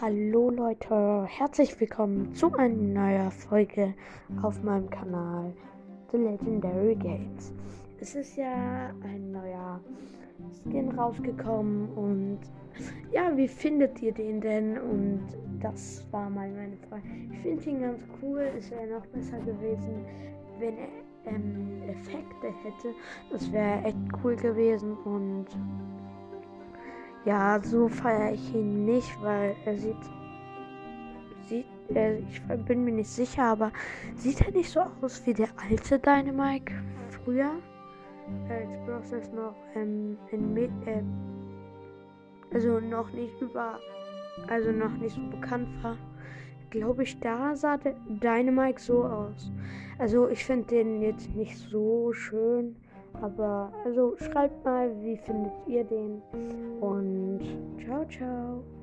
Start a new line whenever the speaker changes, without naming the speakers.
Hallo Leute, herzlich willkommen zu einer neuen Folge auf meinem Kanal The Legendary Games. Es ist ja ein neuer Skin rausgekommen und ja, wie findet ihr den denn? Und das war mal meine Frage. Ich finde ihn ganz cool, es wäre noch besser gewesen, wenn er ähm, Effekte hätte. Das wäre echt cool gewesen und ja, so feiere ich ihn nicht, weil er sieht. sieht äh, ich bin mir nicht sicher, aber sieht er nicht so aus wie der alte Dynamike früher? Als Process noch ähm, in Med äh, also noch nicht über. Also noch nicht so bekannt war. Glaube ich, da sah der Dynamike so aus. Also ich finde den jetzt nicht so schön. Aber also schreibt mal, wie findet ihr den? Und ciao, ciao.